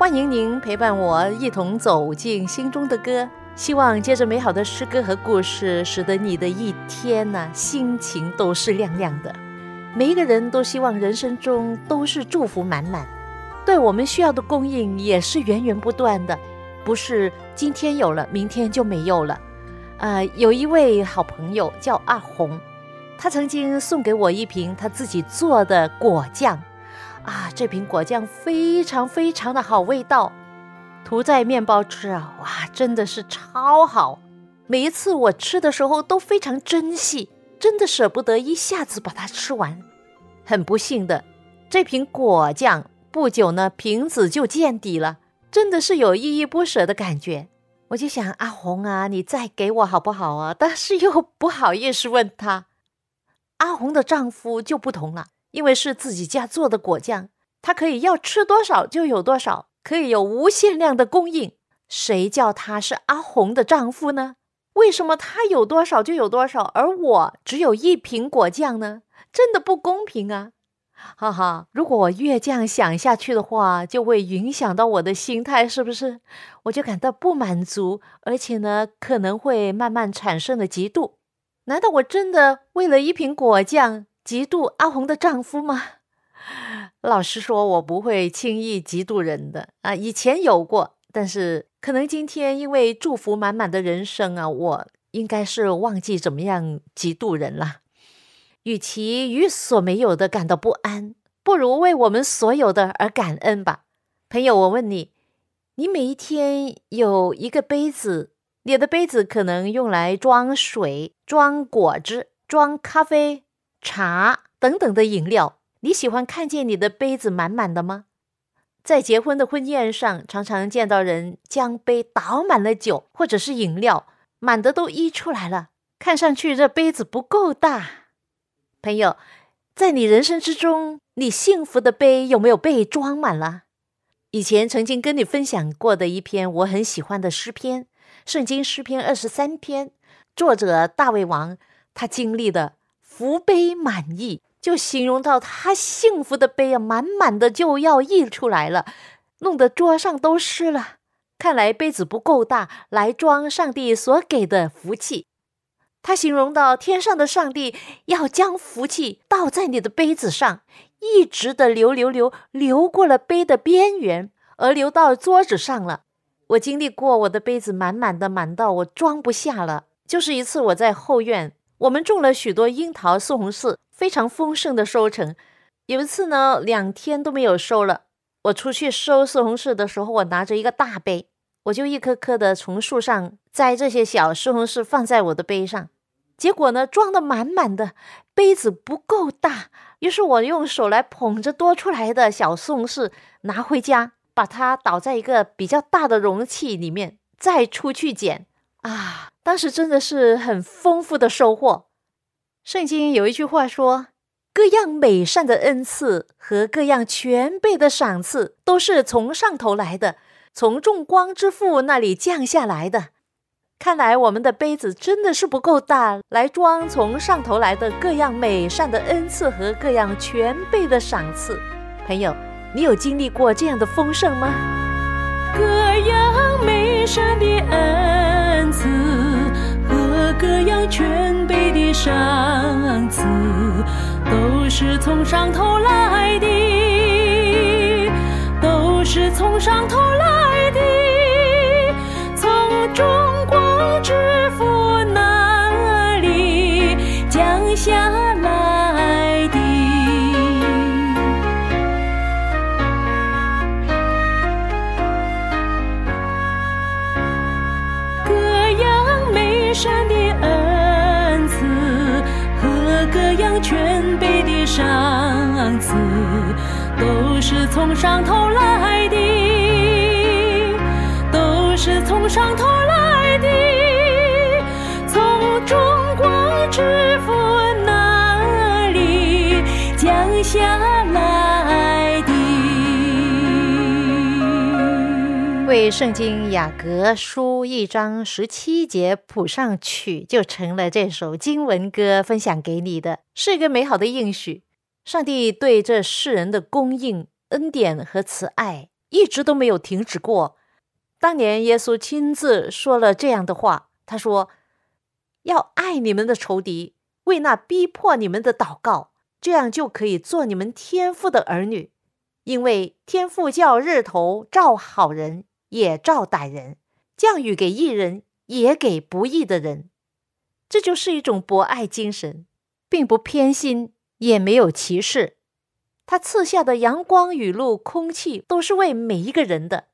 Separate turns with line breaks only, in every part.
欢迎您陪伴我一同走进心中的歌，希望借着美好的诗歌和故事，使得你的一天呢心情都是亮亮的。每一个人都希望人生中都是祝福满满，对我们需要的供应也是源源不断的，不是今天有了，明天就没有了。呃，有一位好朋友叫阿红，他曾经送给我一瓶他自己做的果酱。啊，这瓶果酱非常非常的好味道，涂在面包吃啊，哇，真的是超好！每一次我吃的时候都非常珍惜，真的舍不得一下子把它吃完。很不幸的，这瓶果酱不久呢瓶子就见底了，真的是有依依不舍的感觉。我就想阿红啊，你再给我好不好啊？但是又不好意思问他。阿红的丈夫就不同了。因为是自己家做的果酱，他可以要吃多少就有多少，可以有无限量的供应。谁叫他是阿红的丈夫呢？为什么他有多少就有多少，而我只有一瓶果酱呢？真的不公平啊！哈哈，如果我越这样想下去的话，就会影响到我的心态，是不是？我就感到不满足，而且呢，可能会慢慢产生了嫉妒。难道我真的为了一瓶果酱？嫉妒阿红的丈夫吗？老实说，我不会轻易嫉妒人的啊。以前有过，但是可能今天因为祝福满满的人生啊，我应该是忘记怎么样嫉妒人了。与其与所没有的感到不安，不如为我们所有的而感恩吧。朋友，我问你，你每一天有一个杯子，你的杯子可能用来装水、装果汁、装咖啡。茶等等的饮料，你喜欢看见你的杯子满满的吗？在结婚的婚宴上，常常见到人将杯倒满了酒或者是饮料，满的都溢出来了，看上去这杯子不够大。朋友，在你人生之中，你幸福的杯有没有被装满了？以前曾经跟你分享过的一篇我很喜欢的诗篇，《圣经诗篇》二十三篇，作者大卫王，他经历的。福杯满溢，就形容到他幸福的杯啊，满满的就要溢出来了，弄得桌上都湿了。看来杯子不够大，来装上帝所给的福气。他形容到天上的上帝要将福气倒在你的杯子上，一直的流流流流过了杯的边缘，而流到桌子上了。我经历过，我的杯子满满的，满到我装不下了。就是一次我在后院。我们种了许多樱桃、西红柿，非常丰盛的收成。有一次呢，两天都没有收了。我出去收西红柿的时候，我拿着一个大杯，我就一颗颗的从树上摘这些小西红柿放在我的杯上。结果呢，装的满满的，杯子不够大，于是我用手来捧着多出来的小西红柿拿回家，把它倒在一个比较大的容器里面，再出去捡啊。当时真的是很丰富的收获。圣经有一句话说：“各样美善的恩赐和各样全备的赏赐，都是从上头来的，从众光之父那里降下来的。”看来我们的杯子真的是不够大，来装从上头来的各样美善的恩赐和各样全备的赏赐。朋友，你有经历过这样的丰盛吗？各样美神的恩赐和各样全备的赏赐，都是从上头来的，都是从上头来的，从中光之父
那里降下。山的恩赐和各样全备的赏赐，都是从上头来的，都是从上头来的，
为圣经雅各书一章十七节谱上曲，就成了这首经文歌，分享给你的，是一个美好的应许。上帝对这世人的供应、恩典和慈爱，一直都没有停止过。当年耶稣亲自说了这样的话，他说：“要爱你们的仇敌，为那逼迫你们的祷告，这样就可以做你们天父的儿女。因为天父叫日头照好人。”也照歹人，降雨给义人，也给不义的人，这就是一种博爱精神，并不偏心，也没有歧视。他赐下的阳光、雨露、空气，都是为每一个人的。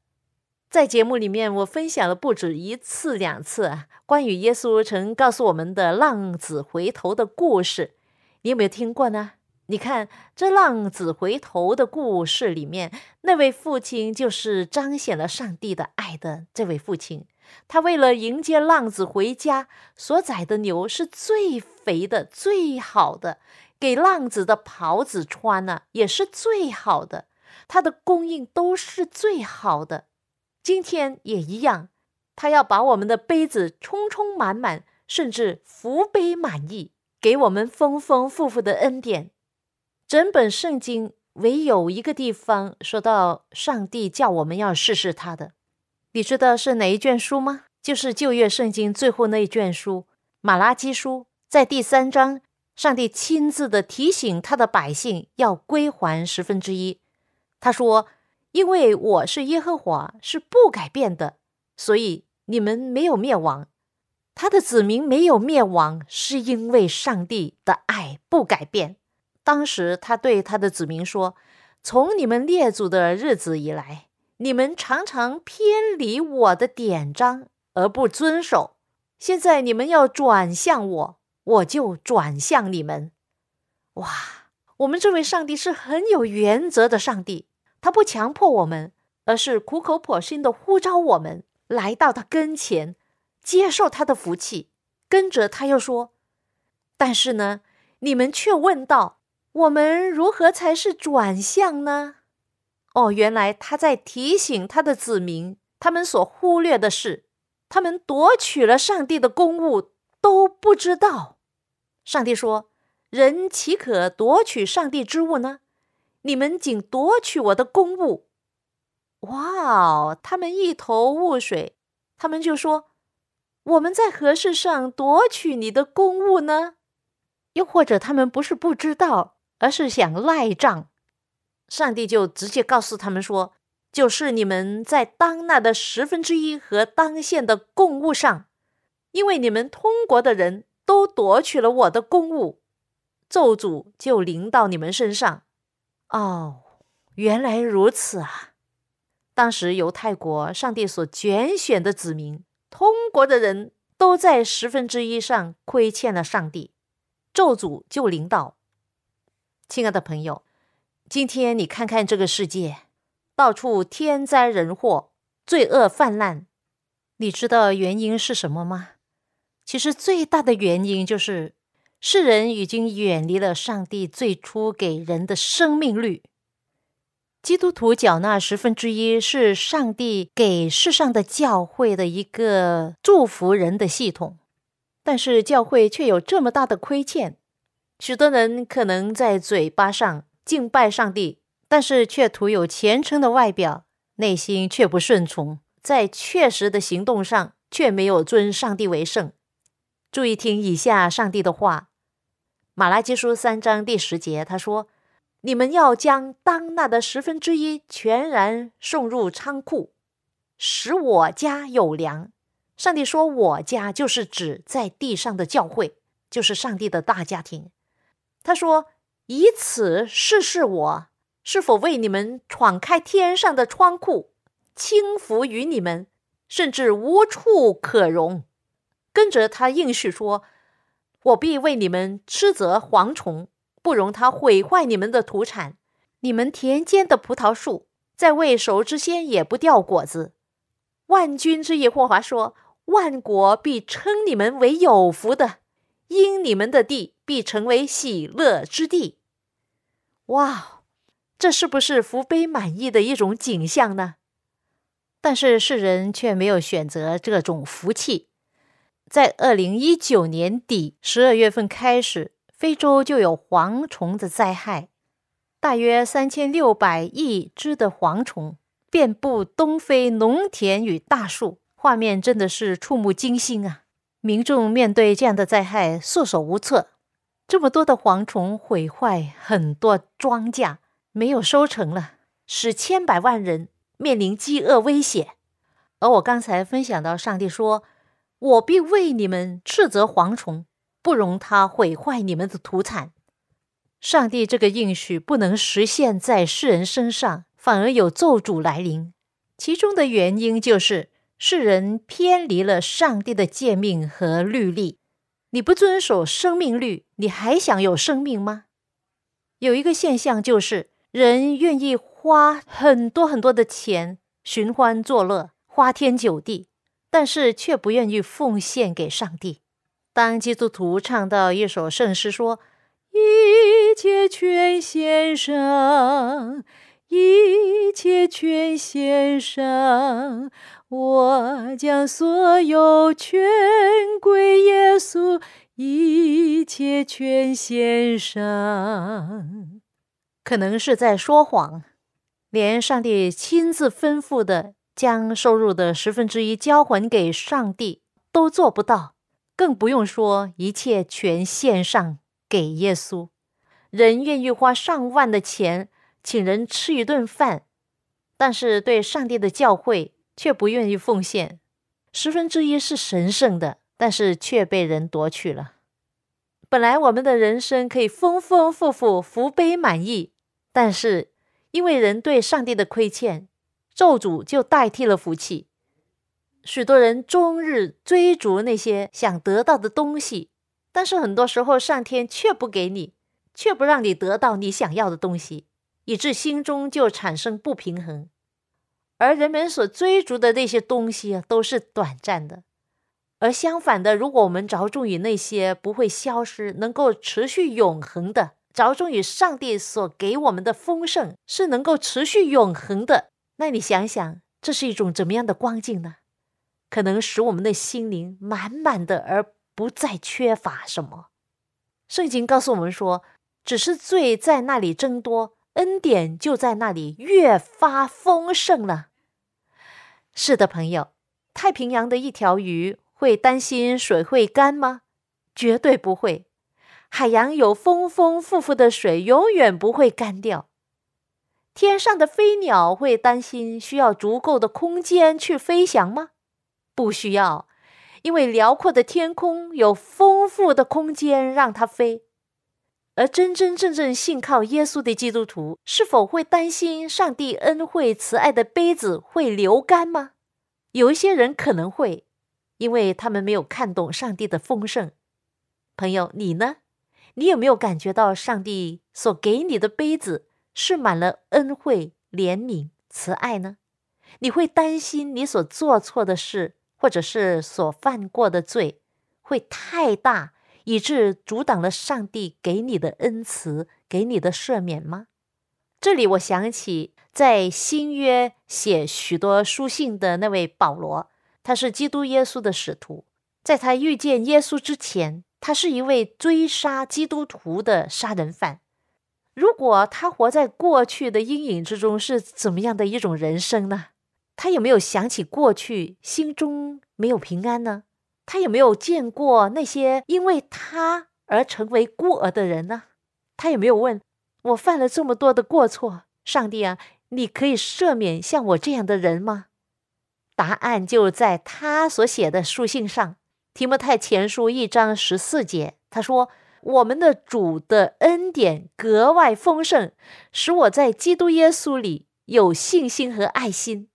在节目里面，我分享了不止一次、两次关于耶稣曾告诉我们的浪子回头的故事，你有没有听过呢？你看，这浪子回头的故事里面，那位父亲就是彰显了上帝的爱的这位父亲。他为了迎接浪子回家，所宰的牛是最肥的、最好的，给浪子的袍子穿呢也是最好的，他的供应都是最好的。今天也一样，他要把我们的杯子充充满满，甚至福杯满溢，给我们丰丰富富的恩典。整本圣经唯有一个地方说到上帝叫我们要试试他的，你知道是哪一卷书吗？就是旧约圣经最后那一卷书《马拉基书》。在第三章，上帝亲自的提醒他的百姓要归还十分之一。他说：“因为我是耶和华，是不改变的，所以你们没有灭亡。他的子民没有灭亡，是因为上帝的爱不改变。”当时他对他的子民说：“从你们列祖的日子以来，你们常常偏离我的典章而不遵守。现在你们要转向我，我就转向你们。”哇！我们这位上帝是很有原则的上帝，他不强迫我们，而是苦口婆心的呼召我们来到他跟前，接受他的福气。跟着他又说：“但是呢，你们却问道。”我们如何才是转向呢？哦，原来他在提醒他的子民，他们所忽略的是，他们夺取了上帝的公物都不知道。上帝说：“人岂可夺取上帝之物呢？你们竟夺取我的公物！”哇哦，他们一头雾水，他们就说：“我们在何事上夺取你的公物呢？”又或者他们不是不知道。而是想赖账，上帝就直接告诉他们说：“就是你们在当纳的十分之一和当献的供物上，因为你们通国的人都夺取了我的公物，咒诅就临到你们身上。”哦，原来如此啊！当时犹太国上帝所拣选的子民，通国的人都在十分之一上亏欠了上帝，咒诅就临到。亲爱的朋友，今天你看看这个世界，到处天灾人祸，罪恶泛滥，你知道原因是什么吗？其实最大的原因就是世人已经远离了上帝最初给人的生命律。基督徒缴纳十分之一是上帝给世上的教会的一个祝福人的系统，但是教会却有这么大的亏欠。许多人可能在嘴巴上敬拜上帝，但是却徒有虔诚的外表，内心却不顺从，在确实的行动上却没有尊上帝为圣。注意听以下上帝的话，《马拉基书》三章第十节，他说：“你们要将当纳的十分之一全然送入仓库，使我家有粮。”上帝说：“我家”就是指在地上的教会。就是上帝的大家庭。他说：“以此试试我是否为你们闯开天上的窗户，轻浮于你们，甚至无处可容。”跟着他应许说：“我必为你们斥责蝗虫，不容它毁坏你们的土产。你们田间的葡萄树，在未熟之先也不掉果子。”万军之耶和华说：“万国必称你们为有福的。”因你们的地必成为喜乐之地。哇，这是不是福杯满溢的一种景象呢？但是世人却没有选择这种福气。在二零一九年底十二月份开始，非洲就有蝗虫的灾害，大约三千六百亿只的蝗虫遍布东非农田与大树，画面真的是触目惊心啊！民众面对这样的灾害束手无策，这么多的蝗虫毁坏很多庄稼，没有收成了，使千百万人面临饥饿危险。而我刚才分享到，上帝说：“我必为你们斥责蝗虫，不容它毁坏你们的土产。”上帝这个应许不能实现在世人身上，反而有咒诅来临，其中的原因就是。世人偏离了上帝的诫命和律例，你不遵守生命律，你还想有生命吗？有一个现象就是，人愿意花很多很多的钱寻欢作乐、花天酒地，但是却不愿意奉献给上帝。当基督徒唱到一首圣诗，说：“一切全献上，一切全献上。”我将所有全归耶稣，一切全献上。可能是在说谎，连上帝亲自吩咐的将收入的十分之一交还给上帝都做不到，更不用说一切全献上给耶稣。人愿意花上万的钱请人吃一顿饭，但是对上帝的教会。却不愿意奉献，十分之一是神圣的，但是却被人夺去了。本来我们的人生可以丰丰富富、福杯满溢，但是因为人对上帝的亏欠，咒诅就代替了福气。许多人终日追逐那些想得到的东西，但是很多时候上天却不给你，却不让你得到你想要的东西，以致心中就产生不平衡。而人们所追逐的那些东西啊，都是短暂的；而相反的，如果我们着重于那些不会消失、能够持续永恒的，着重于上帝所给我们的丰盛是能够持续永恒的，那你想想，这是一种怎么样的光景呢？可能使我们的心灵满满的，而不再缺乏什么。圣经告诉我们说，只是罪在那里增多。恩典就在那里越发丰盛了。是的，朋友，太平洋的一条鱼会担心水会干吗？绝对不会。海洋有丰丰富富的水，永远不会干掉。天上的飞鸟会担心需要足够的空间去飞翔吗？不需要，因为辽阔的天空有丰富的空间让它飞。而真真正正信靠耶稣的基督徒，是否会担心上帝恩惠慈爱的杯子会流干吗？有一些人可能会，因为他们没有看懂上帝的丰盛。朋友，你呢？你有没有感觉到上帝所给你的杯子是满了恩惠、怜悯、慈爱呢？你会担心你所做错的事，或者是所犯过的罪，会太大？以致阻挡了上帝给你的恩慈，给你的赦免吗？这里我想起在新约写许多书信的那位保罗，他是基督耶稣的使徒。在他遇见耶稣之前，他是一位追杀基督徒的杀人犯。如果他活在过去的阴影之中，是怎么样的一种人生呢？他有没有想起过去，心中没有平安呢？他有没有见过那些因为他而成为孤儿的人呢？他有没有问我犯了这么多的过错，上帝啊，你可以赦免像我这样的人吗？答案就在他所写的书信上。提摩太前书一章十四节，他说：“我们的主的恩典格外丰盛，使我在基督耶稣里有信心和爱心。”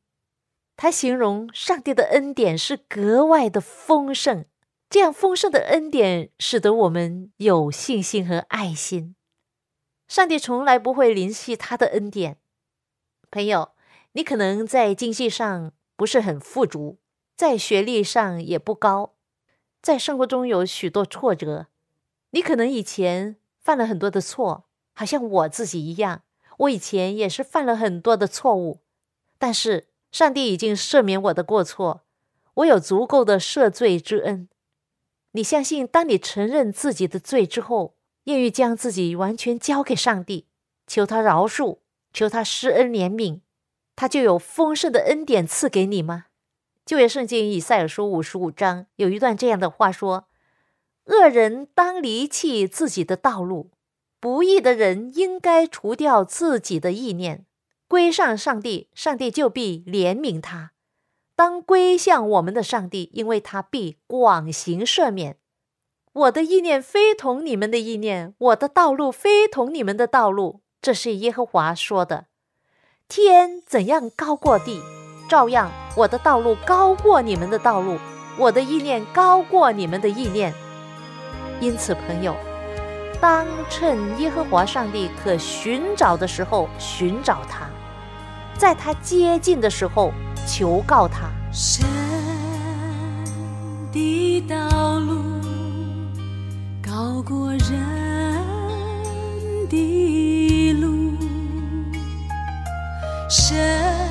他形容上帝的恩典是格外的丰盛，这样丰盛的恩典使得我们有信心和爱心。上帝从来不会吝惜他的恩典。朋友，你可能在经济上不是很富足，在学历上也不高。在生活中有许多挫折，你可能以前犯了很多的错，好像我自己一样，我以前也是犯了很多的错误。但是上帝已经赦免我的过错，我有足够的赦罪之恩。你相信，当你承认自己的罪之后，愿意将自己完全交给上帝，求他饶恕，求他施恩怜悯，他就有丰盛的恩典赐给你吗？旧约圣经以赛尔书五十五章有一段这样的话说：“恶人当离弃自己的道路，不义的人应该除掉自己的意念，归向上帝，上帝就必怜悯他。当归向我们的上帝，因为他必广行赦免。我的意念非同你们的意念，我的道路非同你们的道路。”这是耶和华说的。天怎样高过地？照样，我的道路高过你们的道路，我的意念高过你们的意念。因此，朋友，当趁耶和华上帝可寻找的时候寻找他，在他接近的时候求告他。
神的道路高过人的路，神。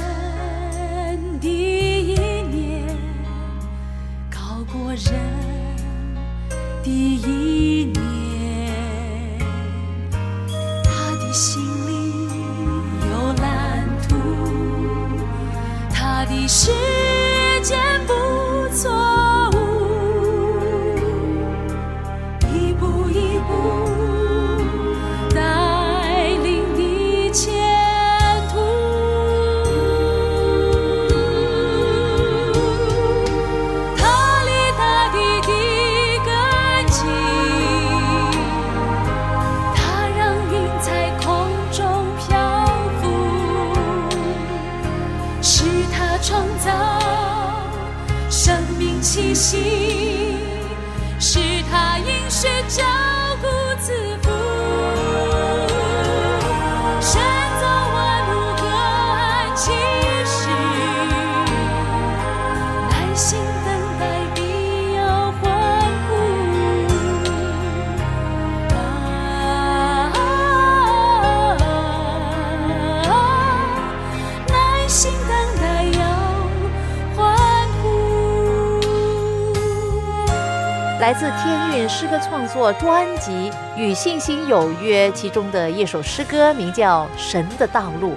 创作专辑《与信心有约》其中的一首诗歌，名叫《神的道路》。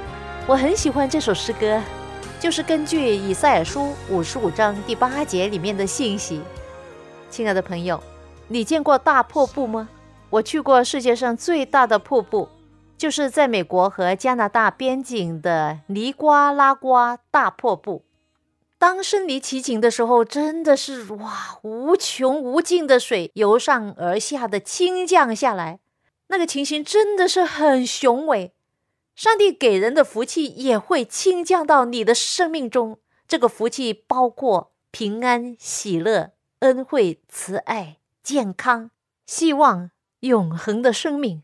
我很喜欢这首诗歌，就是根据以赛尔书五十五章第八节里面的信息。亲爱的朋友，你见过大瀑布吗？我去过世界上最大的瀑布，就是在美国和加拿大边境的尼瓜拉瓜大瀑布。当身临其境的时候，真的是哇，无穷无尽的水由上而下的倾降下来，那个情形真的是很雄伟。上帝给人的福气也会倾降到你的生命中，这个福气包括平安、喜乐、恩惠、慈爱、健康、希望、永恒的生命，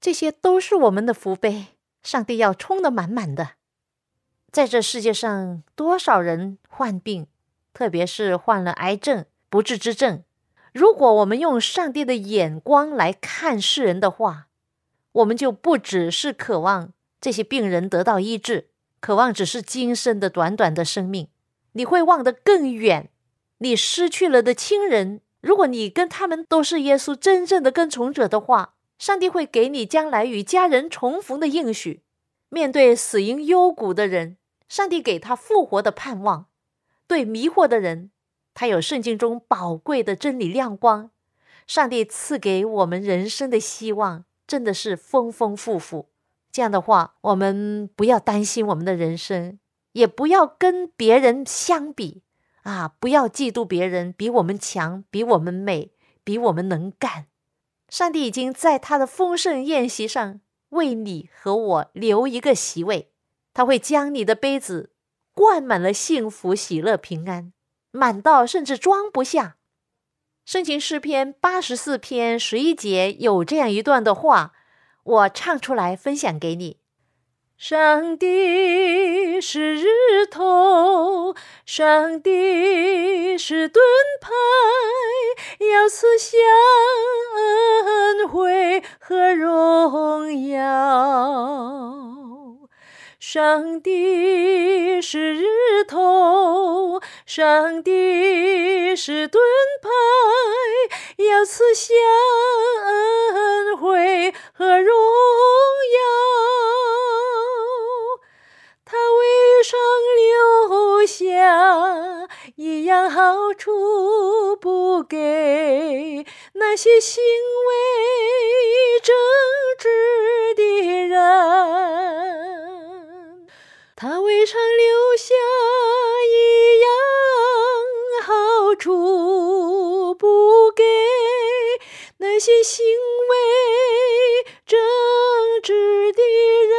这些都是我们的福杯，上帝要充得满满的。在这世界上，多少人患病，特别是患了癌症、不治之症。如果我们用上帝的眼光来看世人的话，我们就不只是渴望这些病人得到医治，渴望只是今生的短短的生命。你会望得更远。你失去了的亲人，如果你跟他们都是耶稣真正的跟从者的话，上帝会给你将来与家人重逢的应许。面对死因幽谷的人。上帝给他复活的盼望，对迷惑的人，他有圣经中宝贵的真理亮光。上帝赐给我们人生的希望，真的是丰丰富富。这样的话，我们不要担心我们的人生，也不要跟别人相比，啊，不要嫉妒别人比我们强，比我们美，比我们能干。上帝已经在他的丰盛宴席上为你和我留一个席位，他会将你的杯子灌满了幸福、喜乐、平安，满到甚至装不下。圣经诗篇八十四篇十一节有这样一段的话，我唱出来分享给你。上帝是日头，上帝是盾牌，要思想上帝是日头，上帝是盾牌，要赐下恩惠和荣耀。他为上留下一样好处不给那些行为正直的人，他未尝留下一样好处不给那些行为正直的人。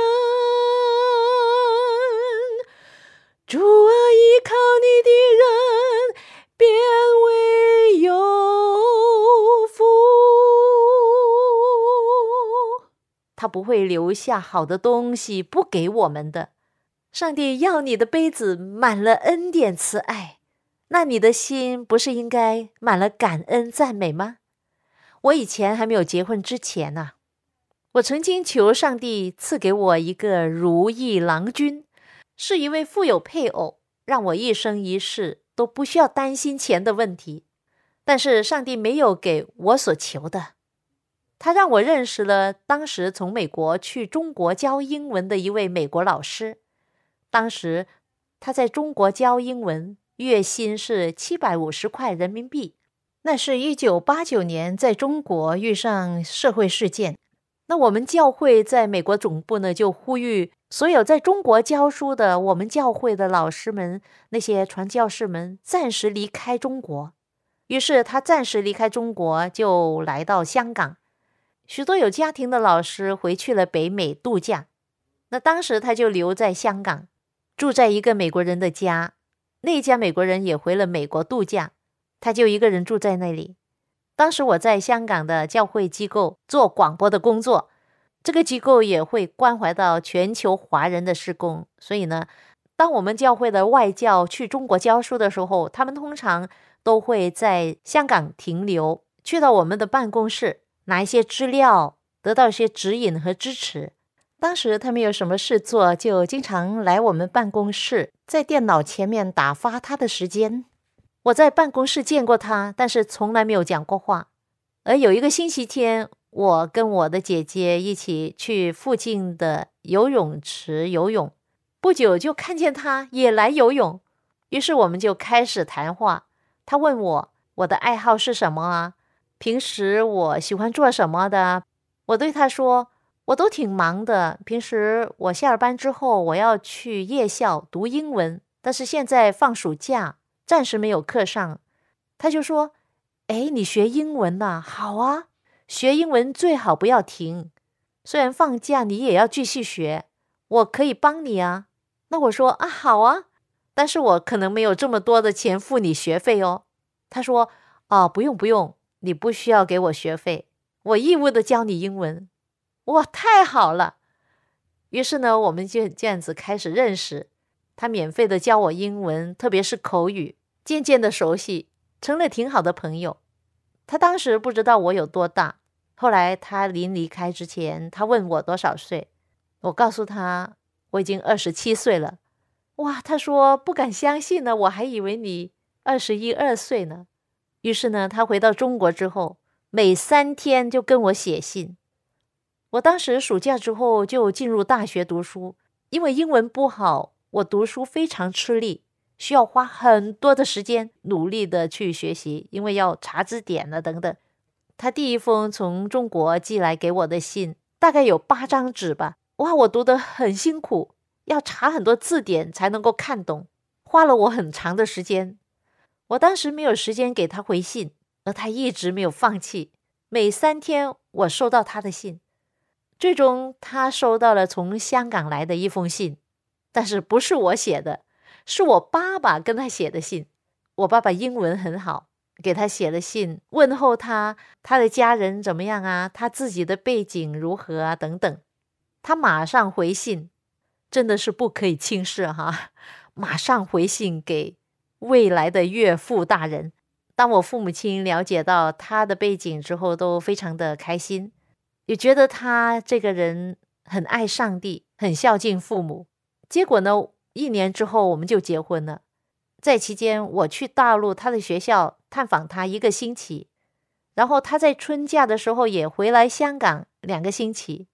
主啊，依靠你的人变为有福。他不会留下好的东西不给我们的。上帝要你的杯子满了恩典慈爱，那你的心不是应该满了感恩赞美吗？我以前还没有结婚之前呢，我曾经求上帝赐给我一个如意郎君。是一位富有配偶，让我一生一世都不需要担心钱的问题。但是上帝没有给我所求的，他让我认识了当时从美国去中国教英文的一位美国老师。当时他在中国教英文，月薪是七百五十块人民币。那是一九八九年，在中国遇上社会事件。那我们教会在美国总部呢，就呼吁所有在中国教书的我们教会的老师们、那些传教士们暂时离开中国。于是他暂时离开中国，就来到香港。许多有家庭的老师回去了北美度假。那当时他就留在香港，住在一个美国人的家。那家美国人也回了美国度假，他就一个人住在那里。当时我在香港的教会机构做广播的工作，这个机构也会关怀到全球华人的施工，所以呢，当我们教会的外教去中国教书的时候，他们通常都会在香港停留，去到我们的办公室拿一些资料，得到一些指引和支持。当时他没有什么事做，就经常来我们办公室，在电脑前面打发他的时间。我在办公室见过他，但是从来没有讲过话。而有一个星期天，我跟我的姐姐一起去附近的游泳池游泳，不久就看见他也来游泳，于是我们就开始谈话。他问我我的爱好是什么啊？平时我喜欢做什么的？我对他说，我都挺忙的。平时我下了班之后，我要去夜校读英文，但是现在放暑假。暂时没有课上，他就说：“哎，你学英文呐？好啊，学英文最好不要停。虽然放假，你也要继续学。我可以帮你啊。”那我说：“啊，好啊，但是我可能没有这么多的钱付你学费哦。”他说：“哦，不用不用，你不需要给我学费，我义务的教你英文。”哇，太好了！于是呢，我们就这样子开始认识。他免费的教我英文，特别是口语，渐渐的熟悉，成了挺好的朋友。他当时不知道我有多大，后来他临离开之前，他问我多少岁，我告诉他我已经二十七岁了。哇，他说不敢相信呢，我还以为你二十一二岁呢。于是呢，他回到中国之后，每三天就跟我写信。我当时暑假之后就进入大学读书，因为英文不好。我读书非常吃力，需要花很多的时间努力的去学习，因为要查字典了等等。他第一封从中国寄来给我的信，大概有八张纸吧。哇，我读得很辛苦，要查很多字典才能够看懂，花了我很长的时间。我当时没有时间给他回信，而他一直没有放弃。每三天我收到他的信，最终他收到了从香港来的一封信，但是不是我写的，是我爸爸跟他写的信。我爸爸英文很好，给他写了信，问候他，他的家人怎么样啊？他自己的背景如何啊？等等。他马上回信，真的是不可以轻视哈！马上回信给未来的岳父大人。当我父母亲了解到他的背景之后，都非常的开心，也觉得他这个人很爱上帝，很孝敬父母。结果呢，一年之后我们就结婚了。在期间，我去大陆他的学校探访他一个星期，然后他在春假的时候也回来香港两个星期。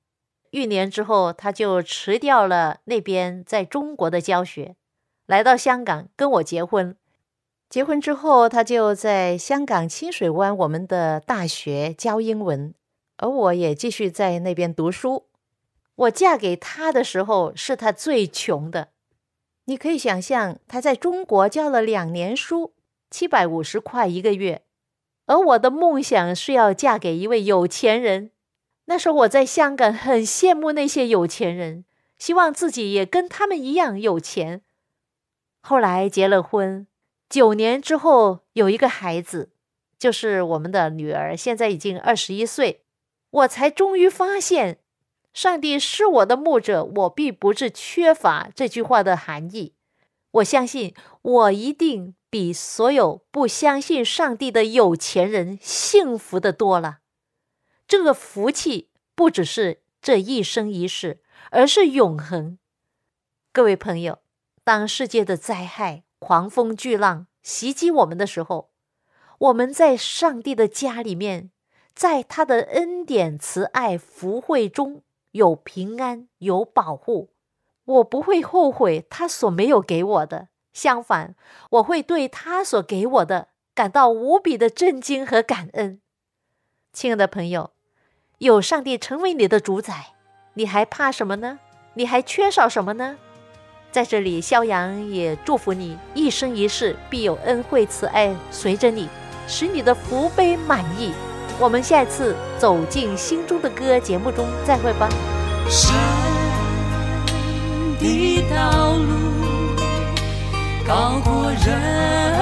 一年之后，他就辞掉了那边在中国的教学，来到香港跟我结婚。结婚之后，他就在香港清水湾我们的大学教英文，而我也继续在那边读书。我嫁给他的时候是他最穷的，你可以想象他在中国教了两年书，七百五十块一个月，而我的梦想是要嫁给一位有钱人。那时候我在香港很羡慕那些有钱人，希望自己也跟他们一样有钱。后来结了婚。九年之后有一个孩子，就是我们的女儿，现在已经二十一岁，我才终于发现，上帝是我的牧者，我必不是缺乏这句话的含义。我相信我一定比所有不相信上帝的有钱人幸福的多了。这个福气不只是这一生一世，而是永恒。各位朋友，当世界的灾害。狂风巨浪袭击我们的时候，我们在上帝的家里面，在他的恩典、慈爱、福惠中有平安、有保护。我不会后悔他所没有给我的，相反，我会对他所给我的感到无比的震惊和感恩。亲爱的朋友，有上帝成为你的主宰，你还怕什么呢？你还缺少什么呢？在这里，肖阳也祝福你一生一世必有恩惠慈爱随着你，使你的福杯满溢。我们下次走进心中的歌节目中再会吧。
神的道路高过人